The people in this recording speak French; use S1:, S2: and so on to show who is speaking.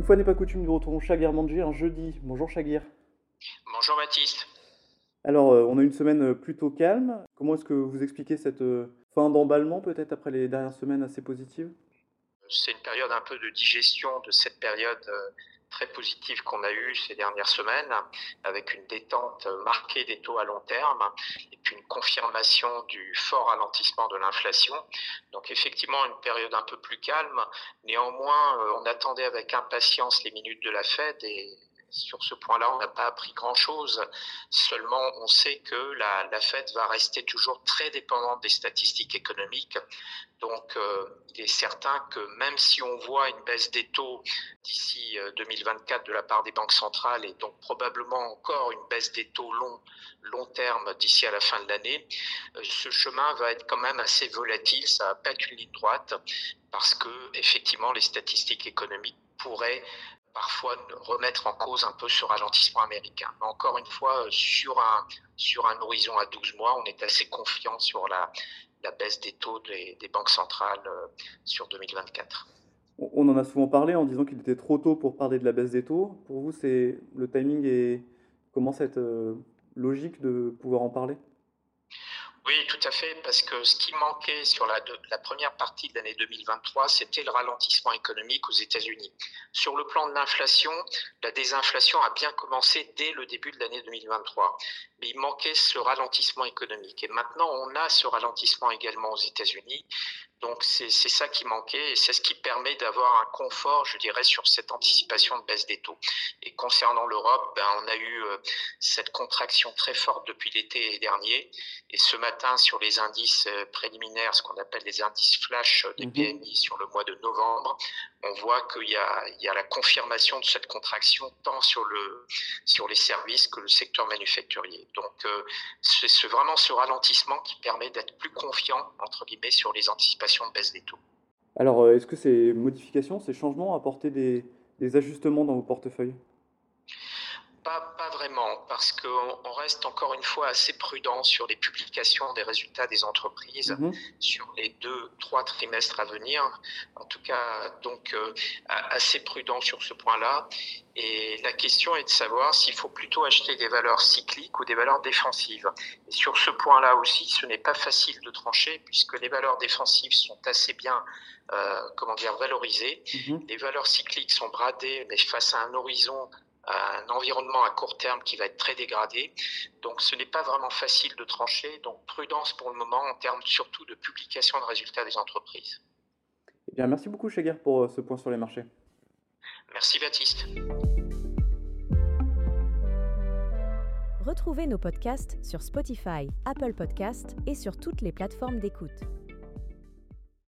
S1: Une fois n'est pas coutume, nous retrouvons Shagir Manji un jeudi. Bonjour Shagir.
S2: Bonjour Baptiste.
S1: Alors, euh, on a une semaine euh, plutôt calme. Comment est-ce que vous expliquez cette euh, fin d'emballement, peut-être après les dernières semaines assez positives?
S2: C'est une période un peu de digestion de cette période très positive qu'on a eue ces dernières semaines, avec une détente marquée des taux à long terme et confirmation du fort ralentissement de l'inflation. Donc effectivement, une période un peu plus calme. Néanmoins, on attendait avec impatience les minutes de la Fed et sur ce point-là, on n'a pas appris grand-chose. Seulement, on sait que la, Fed va rester toujours très dépendante des statistiques économiques. Donc, euh, il est certain que même si on voit une baisse des taux d'ici 2024 euh, de la part des banques centrales et donc probablement encore une baisse des taux long, terme d'ici à la fin de l'année, euh, ce chemin va être quand même assez volatile. Ça va pas être une ligne droite parce que effectivement, les statistiques économiques pourraient parfois remettre en cause un peu ce ralentissement américain. Mais encore une fois, sur un, sur un horizon à 12 mois, on est assez confiant sur la, baisse des taux des, des banques centrales euh, sur 2024.
S1: On en a souvent parlé en disant qu'il était trop tôt pour parler de la baisse des taux. Pour vous, c'est le timing et être euh, logique de pouvoir en parler?
S2: Oui, tout à fait, parce que ce qui manquait sur la, première partie de l'année 2023, c'était le ralentissement économique aux États-Unis. Sur le plan de l'inflation, la désinflation a bien commencé dès le début de l'année 2023, mais il manquait ce ralentissement économique. Et maintenant, on a ce ralentissement également aux États-Unis. Donc c'est ça qui manquait et c'est ce qui permet d'avoir un confort, je dirais, sur cette anticipation de baisse des taux. Et concernant l'Europe, ben, on a eu euh, cette contraction très forte depuis l'été dernier. Et ce matin, sur les indices euh, préliminaires, ce qu'on appelle les indices flash des mhm. PMI sur le mois de novembre, on voit qu'il y, y a, la confirmation de cette contraction tant sur, le, sur les services que le secteur manufacturier. Donc euh, c'est vraiment ce ralentissement qui permet d'être plus confiant, entre guillemets, sur les anticipations de baisse des taux.
S1: Alors, euh, est-ce que ces modifications, ces changements apporté des, des ajustements dans vos portefeuilles?
S2: Pas, vraiment, parce qu'on reste encore une fois assez prudent sur les publications des résultats des entreprises mhm. sur les deux, trois trimestres à venir. En tout cas, donc euh, assez prudent sur ce point-là. Et la question est de savoir s'il faut plutôt acheter des valeurs cycliques ou des valeurs défensives. Et sur ce point-là aussi, ce n'est pas facile de trancher puisque les valeurs défensives sont assez bien, euh, comment dire, valorisées. Mhm. Les valeurs cycliques sont bradées, mais face à un horizon un environnement à court terme qui va être très dégradé. Donc ce n'est pas vraiment facile de trancher. Donc prudence pour le moment en termes surtout de publication de résultats des entreprises.
S1: Eh bien, merci beaucoup Cheguer pour euh, ce point sur les marchés.
S2: Merci Baptiste.
S3: Retrouvez nos podcasts sur Spotify, Apple Podcasts et sur toutes les plateformes d'écoute.